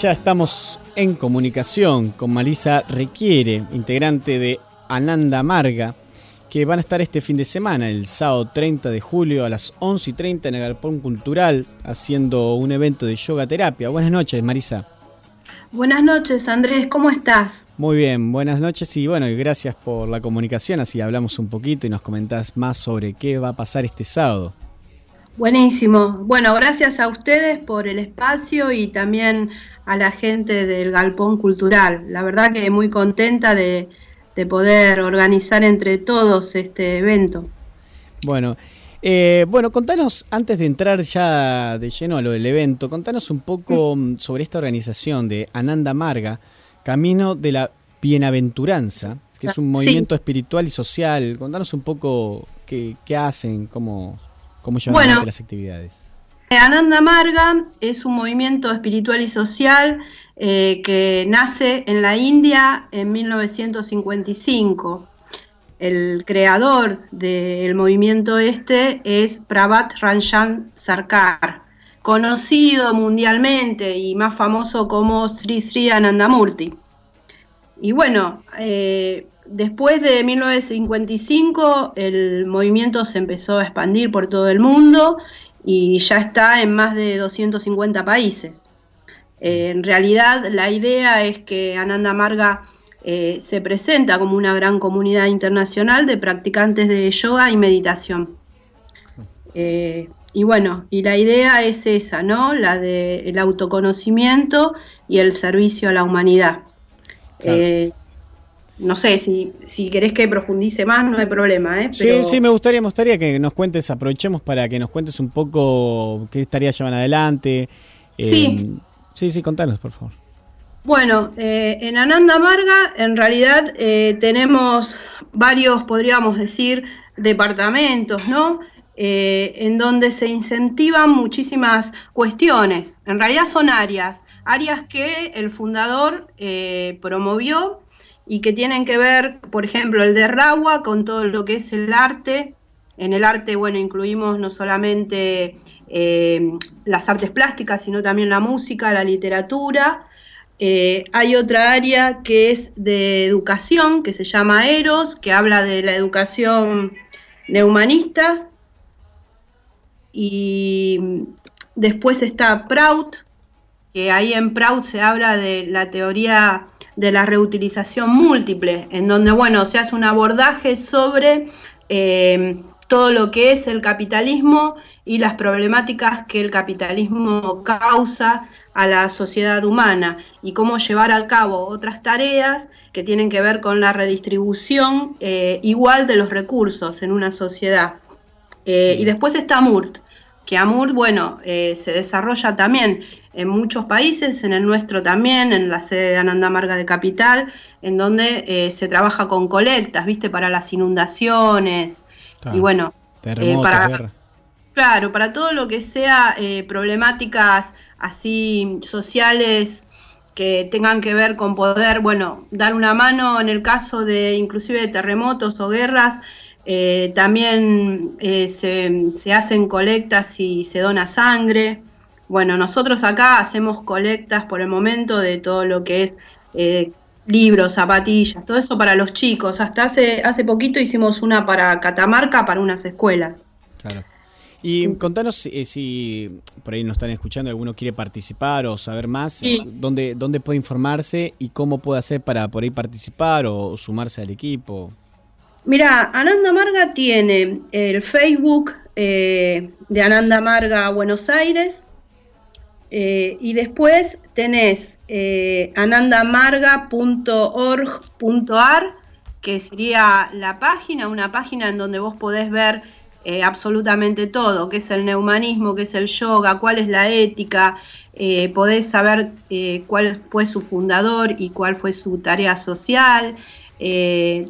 Ya estamos en comunicación con Marisa Requiere, integrante de Ananda Marga, que van a estar este fin de semana, el sábado 30 de julio a las 11 y 30 en el Galpón Cultural, haciendo un evento de yoga terapia. Buenas noches, Marisa. Buenas noches, Andrés, ¿cómo estás? Muy bien, buenas noches y bueno, gracias por la comunicación, así hablamos un poquito y nos comentás más sobre qué va a pasar este sábado. Buenísimo. Bueno, gracias a ustedes por el espacio y también a la gente del Galpón Cultural. La verdad que muy contenta de, de poder organizar entre todos este evento. Bueno, eh, bueno, contanos, antes de entrar ya de lleno a lo del evento, contanos un poco mm, sobre esta organización de Ananda Marga, Camino de la Bienaventuranza, que es un movimiento espiritual y social. Contanos un poco qué, hacen, cómo, cómo llevan adelante las actividades. Ananda Marga es un movimiento espiritual y social eh, que nace en la India en 1955. El creador del movimiento este es Prabhat Ranjan Sarkar, conocido mundialmente y más famoso como Sri Sri Anandamurti. Y bueno, eh, después de 1955 el movimiento se empezó a expandir por todo el mundo y ya está en más de 250 países. Eh, en realidad la idea es que Ananda Marga eh, se presenta como una gran comunidad internacional de practicantes de yoga y meditación. Eh, y bueno, y la idea es esa, ¿no? La del autoconocimiento y el servicio a la humanidad. No sé, si, si querés que profundice más, no hay problema. ¿eh? Sí, sí, me gustaría, me gustaría que nos cuentes, aprovechemos para que nos cuentes un poco qué estaría llevan adelante. sí. Sí, sí, contanos, por favor. Bueno, eh, en Ananda Marga en realidad eh, tenemos varios, podríamos decir, departamentos, ¿no? Eh, en donde se incentivan muchísimas cuestiones. En realidad son áreas, áreas que el fundador promovió y que tienen que ver, por ejemplo, el de Ragua con todo lo que es el arte. En el arte, bueno, incluimos no solamente eh, las artes plásticas, sino también la música, la literatura. Eh, hay otra área que es de educación, que se llama EROS, que habla de la educación neumanista. Y después está Prout, que ahí en Prout se habla de la teoría de la reutilización múltiple, en donde, bueno, se hace un abordaje sobre eh, todo lo que es el capitalismo y las problemáticas que el capitalismo causa a la sociedad humana y cómo llevar a cabo otras tareas que tienen que ver con la redistribución eh, igual de los recursos en una sociedad. Eh, y después está AMURT, que AMURT, bueno, eh, se desarrolla también en muchos países, en el nuestro también, en la sede de Ananda Marga de Capital, en donde se trabaja con colectas, ¿viste? Para las inundaciones. Y bueno, para... Claro, para todo lo que sea eh, problemáticas así sociales que tengan que ver con poder, bueno, dar una mano en el caso de inclusive de terremotos o guerras, eh, también eh, se, hacen colectas y se dona sangre. Bueno, nosotros acá hacemos colectas por el momento de todo lo que es libros, zapatillas, todo eso para los chicos. Hasta hace, hace poquito hicimos una para Catamarca, para unas escuelas. Claro. Y contanos eh, si por ahí nos están escuchando, alguno quiere participar o saber más, ¿dónde, dónde puede informarse y cómo puede hacer para por ahí participar o sumarse al equipo. Mira, Ananda Marga tiene el Facebook eh, de Ananda Marga Buenos Aires eh, y después tenés anandamarga.org.ar que sería la página, una página en donde vos podés ver eh, absolutamente todo, qué es el neumanismo, qué es el yoga, cuál es la ética, eh, podés saber eh, cuál fue su fundador y cuál fue su tarea social.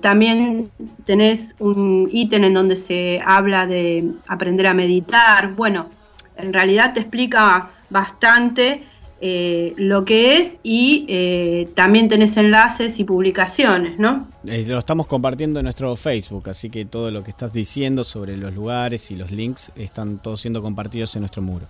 también tenés un ítem en donde se habla de aprender a meditar. Bueno, en realidad te explica bastante eh, lo que es y eh, también tenés enlaces y publicaciones, ¿no? Eh, lo estamos compartiendo en nuestro Facebook, así que todo lo que estás diciendo sobre los lugares y los links están todos siendo compartidos en nuestro muro.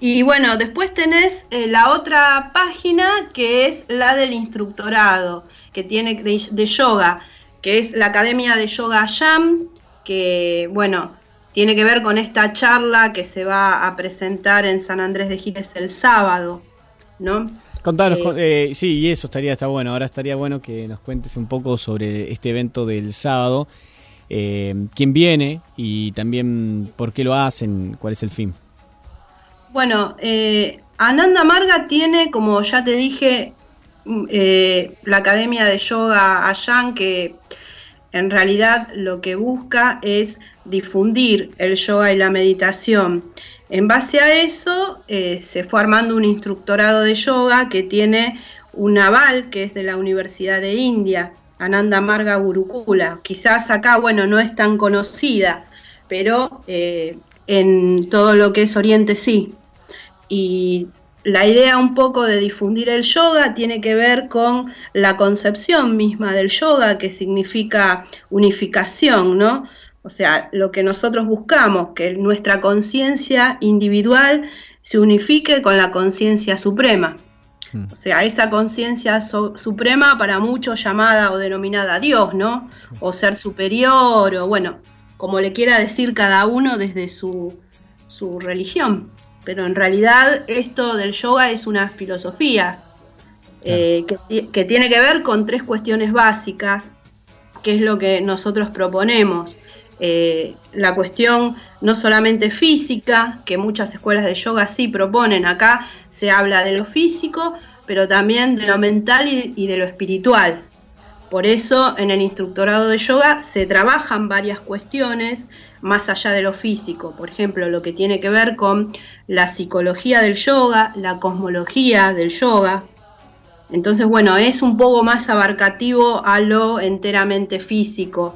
Y bueno, después tenés la otra página que es la del instructorado, que tiene de, yoga, que es la Academia de Yoga Jam, que bueno, tiene que ver con esta charla que se va a presentar en San Andrés de Giles el sábado, ¿no? Contanos, eh, eh, sí, y eso estaría está bueno. Ahora estaría bueno que nos cuentes un poco sobre este evento del sábado, quién viene y también por qué lo hacen, cuál es el fin. Bueno, eh, Ananda Marga tiene, como ya te dije, eh, la Academia de Yoga Ayan, que en realidad lo que busca es difundir el yoga y la meditación. En base a eso, eh, se fue armando un instructorado de yoga que tiene un aval, que es de la Universidad de India, Ananda Marga Gurukula. Quizás acá, bueno, no es tan conocida, pero en todo lo que es Oriente sí. Y la idea un poco de difundir el yoga tiene que ver con la concepción misma del yoga, que significa unificación, ¿no? O sea, lo que nosotros buscamos, que nuestra conciencia individual se unifique con la conciencia suprema. Hmm. O sea, esa conciencia suprema para muchos llamada o denominada Dios, ¿no? O ser superior, o bueno, como le quiera decir cada uno desde su, su religión pero en realidad esto del yoga es una filosofía eh, que, tiene que ver con tres cuestiones básicas, que es lo que nosotros proponemos. Eh, la cuestión no solamente física, que muchas escuelas de yoga sí proponen, acá se habla de lo físico, pero también de lo mental y de lo espiritual. Por eso en el instructorado de yoga se trabajan varias cuestiones más allá de lo físico, por ejemplo, lo que tiene que ver con la psicología del yoga, la cosmología del yoga. Entonces, bueno, es un poco más abarcativo a lo enteramente físico.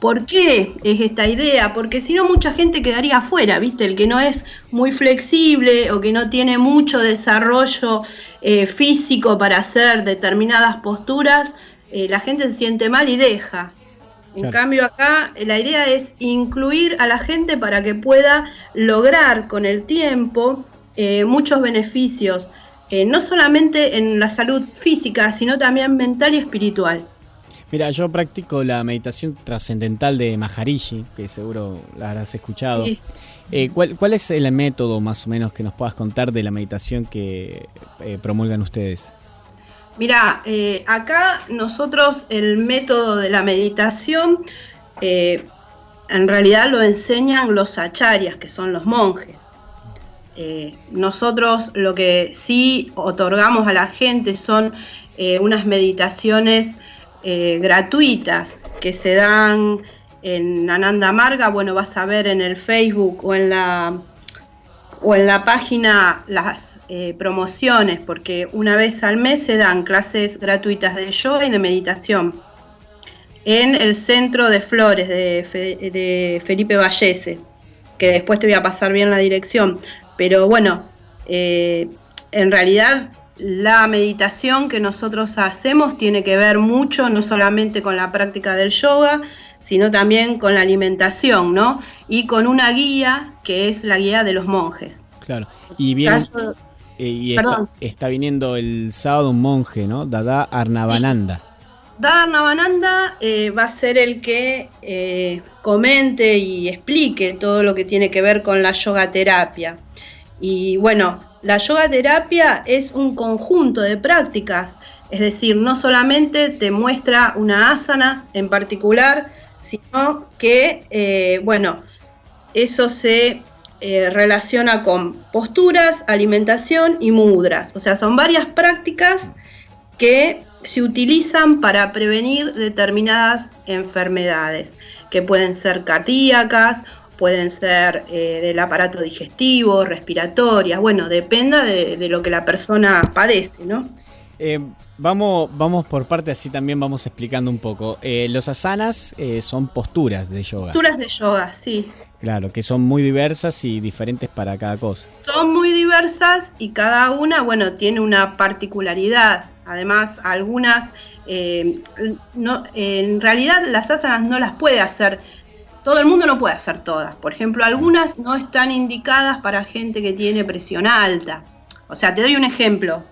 ¿Por qué es esta idea? Porque si no, mucha gente quedaría afuera, ¿viste? El que no es muy flexible o que no tiene mucho desarrollo eh, físico para hacer determinadas posturas, eh, la gente se siente mal y deja. En cambio acá eh, la idea es incluir a la gente para que pueda lograr con el tiempo eh, muchos beneficios, no solamente en la salud física, sino también mental y espiritual. Mira, yo practico la meditación trascendental de Maharishi, que seguro la habrás escuchado. ¿cuál, ¿cuál, es el método más o menos que nos puedas contar de la meditación que promulgan ustedes? Mira, eh, acá nosotros el método de la meditación eh, en realidad lo enseñan los acharyas, que son los monjes. Eh, nosotros lo que sí otorgamos a la gente son unas meditaciones gratuitas que se dan en Ananda Marga, bueno, vas a ver en el Facebook o en la o en la página las eh, promociones, porque una vez al mes se dan clases gratuitas de yoga y de meditación en el Centro de Flores de, Felipe Vallese, que después te voy a pasar bien la dirección. Pero bueno, eh, en realidad la meditación que nosotros hacemos tiene que ver mucho, no solamente con la práctica del yoga, sino también con la alimentación, ¿no? Y con una guía que es la guía de los monjes. Claro. Y bien. Eh, y está, viniendo el sábado un monje, ¿no? Dada Arnabananda. Dada Arnabananda eh, va a ser el que eh, comente y explique todo lo que tiene que ver con la yoga terapia. Y bueno, la yoga terapia es un conjunto de prácticas, es decir, no solamente te muestra una asana en particular, sino que, eh, bueno, eso se eh, relaciona con posturas, alimentación y mudras. O sea, son varias prácticas que se utilizan para prevenir determinadas enfermedades, que pueden ser cardíacas, pueden ser eh, del aparato digestivo, respiratorias, bueno, dependa de, de, lo que la persona padece, ¿no? Vamos, vamos por parte, así también vamos explicando un poco. Eh, los asanas eh, son posturas de yoga. Posturas de yoga, sí. Claro, que son muy diversas y diferentes para cada cosa. Son muy diversas y cada una, bueno, tiene una particularidad. Además, algunas, eh, no, en realidad las asanas no las puede hacer todo el mundo no puede hacer todas. Por ejemplo, algunas no están indicadas para gente que tiene presión alta. O sea, te doy un ejemplo.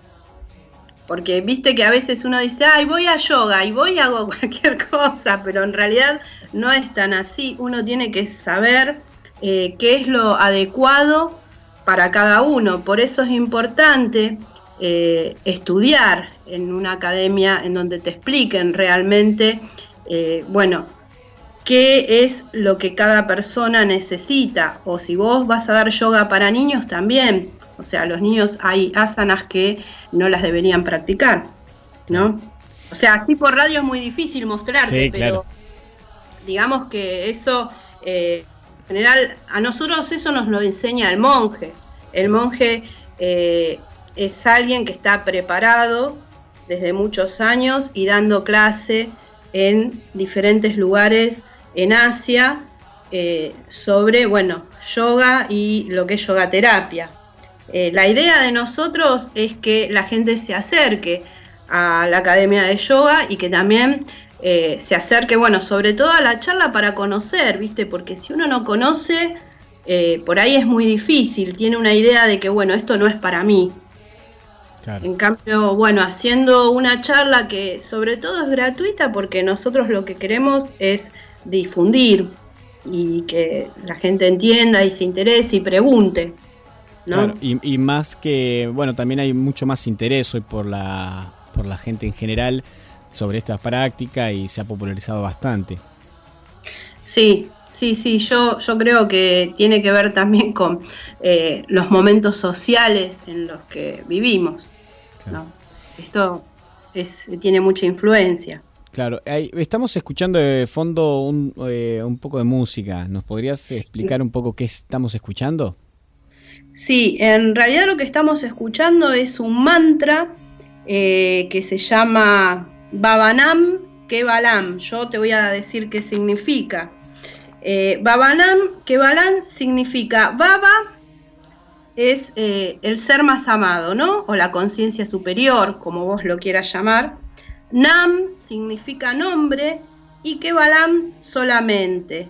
Porque viste que a veces uno dice, ay, voy a yoga y voy a hago cualquier cosa, pero en realidad no es tan así. Uno tiene que saber eh, qué es lo adecuado para cada uno. Por eso es importante eh, estudiar en una academia en donde te expliquen realmente, eh, bueno, qué es lo que cada persona necesita. O si vos vas a dar yoga para niños también. O sea, los niños hay asanas que no las deberían practicar, ¿no? O sea, así por radio es muy difícil mostrarte, pero digamos que eso, eh, en general, a nosotros eso nos lo enseña el monje. El monje eh, es alguien que está preparado desde muchos años y dando clase en diferentes lugares en Asia eh, sobre, bueno, yoga y lo que es yoga terapia. Eh, la idea de nosotros es que la gente se acerque a la academia de yoga y que también eh, se acerque, bueno, sobre todo a la charla para conocer, ¿viste? Porque si uno no conoce, por ahí es muy difícil, tiene una idea de que, bueno, esto no es para mí. En cambio, bueno, haciendo una charla que sobre todo es gratuita porque nosotros lo que queremos es difundir y que la gente entienda y se interese y pregunte. Claro, y, más que, bueno, también hay mucho más interés hoy por la, por la gente en general sobre esta práctica y se ha popularizado bastante. Sí, sí, sí, yo, yo creo que tiene que ver también con eh, los momentos sociales en los que vivimos. Esto es, tiene mucha influencia. Claro, estamos escuchando de fondo un, eh, un, poco de música. ¿Nos podrías explicar un poco qué estamos escuchando? Sí, en realidad lo que estamos escuchando es un mantra eh, que se llama Babanam Kebalam. Yo te voy a decir qué significa. Eh, Babanam Kebalam significa Baba es eh, el ser más amado, ¿no? O la conciencia superior, como vos lo quieras llamar. Nam significa nombre y Kebalam solamente.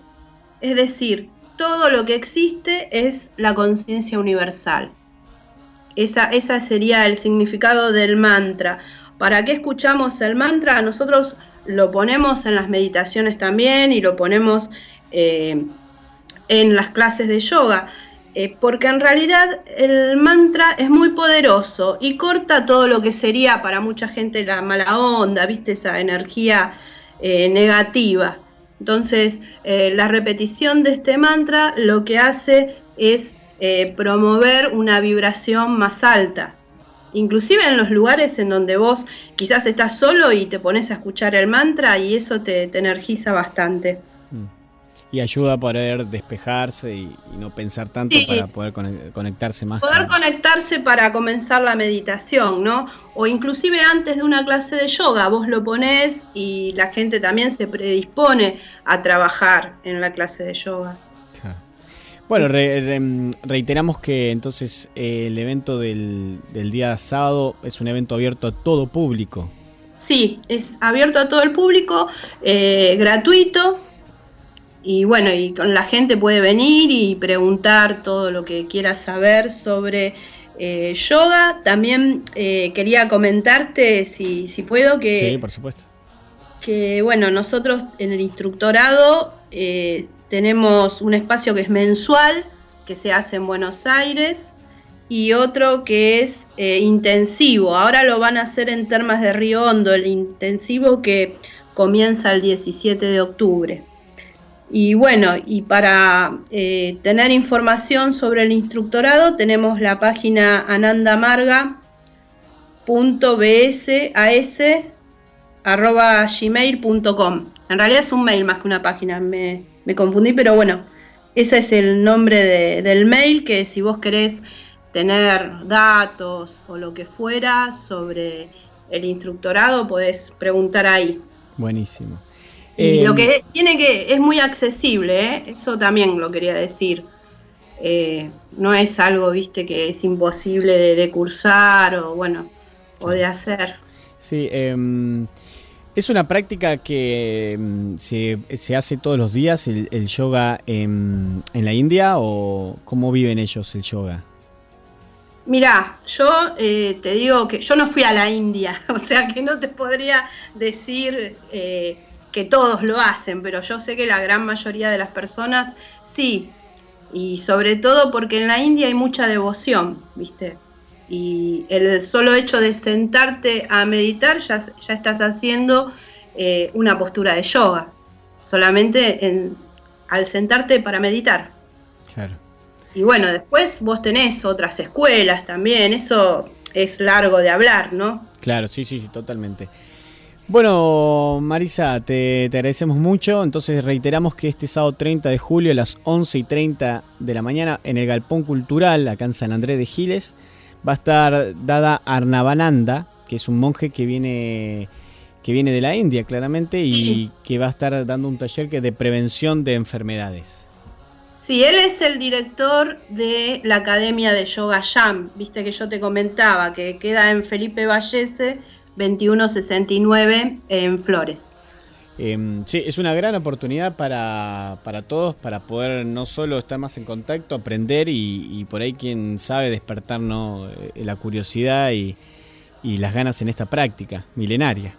Es decir, todo lo que existe es la conciencia universal. Esa, esa, sería el significado del mantra. ¿Para qué escuchamos el mantra? Nosotros lo ponemos en las meditaciones también y lo ponemos eh, en las clases de yoga. Eh, porque en realidad el mantra es muy poderoso y corta todo lo que sería para mucha gente la mala onda, viste, esa energía eh, negativa. Entonces, eh, la repetición de este mantra lo que hace es promover una vibración más alta. Inclusive en los lugares en donde vos quizás estás solo y te pones a escuchar el mantra y eso te energiza bastante y ayuda a poder despejarse y, no pensar tanto para poder conectarse más. Poder conectarse para comenzar la meditación, ¿no? O inclusive antes de una clase de yoga, vos lo ponés y la gente también se predispone a trabajar en la clase de yoga. Bueno, reiteramos que entonces eh, el evento del, del día sábado es un evento abierto a todo público. Sí, es abierto a todo el público, eh, gratuito, y bueno, y con la gente puede venir y preguntar todo lo que quiera saber sobre eh, yoga. También eh, quería comentarte, si, si puedo, que... Sí, por supuesto. Que bueno, nosotros en el instructorado eh, tenemos un espacio que es mensual, que se hace en Buenos Aires, y otro que es intensivo. Ahora lo van a hacer en Termas de Río Hondo, el intensivo que comienza el 17 de octubre. Y bueno, y para eh, tener información sobre el instructorado tenemos la página anandamarga.bsas.gmail.com. En realidad es un mail más que una página, me, confundí, pero bueno, ese es el nombre del mail que si vos querés tener datos o lo que fuera sobre el instructorado, podés preguntar ahí. Buenísimo. Y lo que tiene que, es muy accesible, ¿eh? eso también lo quería decir. Eh, no es algo, viste, que es imposible de, cursar o bueno, o de hacer. Sí, em, ¿Es una práctica que mm, se, hace todos los días el, yoga en, la India o cómo viven ellos el yoga? Mira, yo eh, te digo que yo no fui a la India, o sea que no te podría decir eh, que todos lo hacen, pero yo sé que la gran mayoría de las personas sí, y sobre todo porque en la India hay mucha devoción, ¿viste? Y el solo hecho de sentarte a meditar ya, ya estás haciendo eh, una postura de yoga, solamente en, al sentarte para meditar. Claro. Y bueno, después vos tenés otras escuelas también, eso es largo de hablar, ¿no? Claro, sí, sí, sí, totalmente. Bueno, Marisa, te, te, agradecemos mucho. Entonces reiteramos que este sábado 30 de julio a las 11 y 30 de la mañana en el Galpón Cultural, acá en San Andrés de Giles, va a estar dada Arnabananda, que es un monje que viene que viene de la India claramente y que va a estar dando un taller que de prevención de enfermedades. Sí, él es el director de la Academia de Yoga Jam, viste que yo te comentaba, que queda en Felipe Vallese 2169 en Flores. Em, sí, es una gran oportunidad para, todos, para poder no solo estar más en contacto, aprender y, por ahí quien sabe despertarnos eh, la curiosidad y, las ganas en esta práctica milenaria.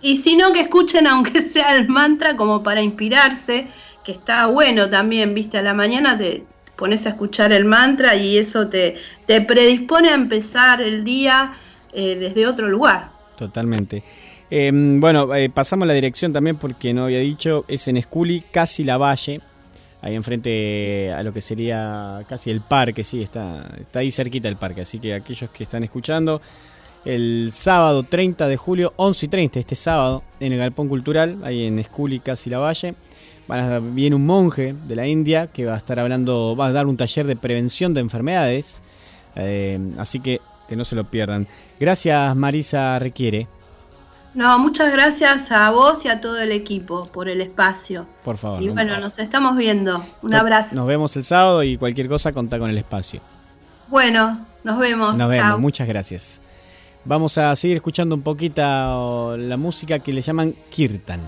Y si no, que escuchen aunque sea el mantra como para inspirarse, que está bueno también, viste, a la mañana te pones a escuchar el mantra y eso te, te predispone a empezar el día eh, desde otro lugar. Totalmente. Em, bueno, eh, pasamos la dirección también porque no había dicho, es en Esculi, casi la valle, ahí enfrente a lo que sería casi el parque, sí, está, está ahí cerquita el parque, así que aquellos que están escuchando, el sábado 30 de julio, 11 y 30, este sábado, en el Galpón Cultural, ahí en Esculi, casi la valle, viene un monje de la India que va a estar hablando, va a dar un taller de prevención de enfermedades, eh, así que que no se lo pierdan. Gracias Marisa Requiere. No, muchas gracias a vos y a todo el equipo por el espacio. Por favor. Y bueno, nos estamos viendo. Un abrazo. Nos vemos el sábado y cualquier cosa contá con el espacio. Bueno, nos vemos. Nos vemos, muchas gracias. Vamos a seguir escuchando un poquito la música que le llaman Kirtan.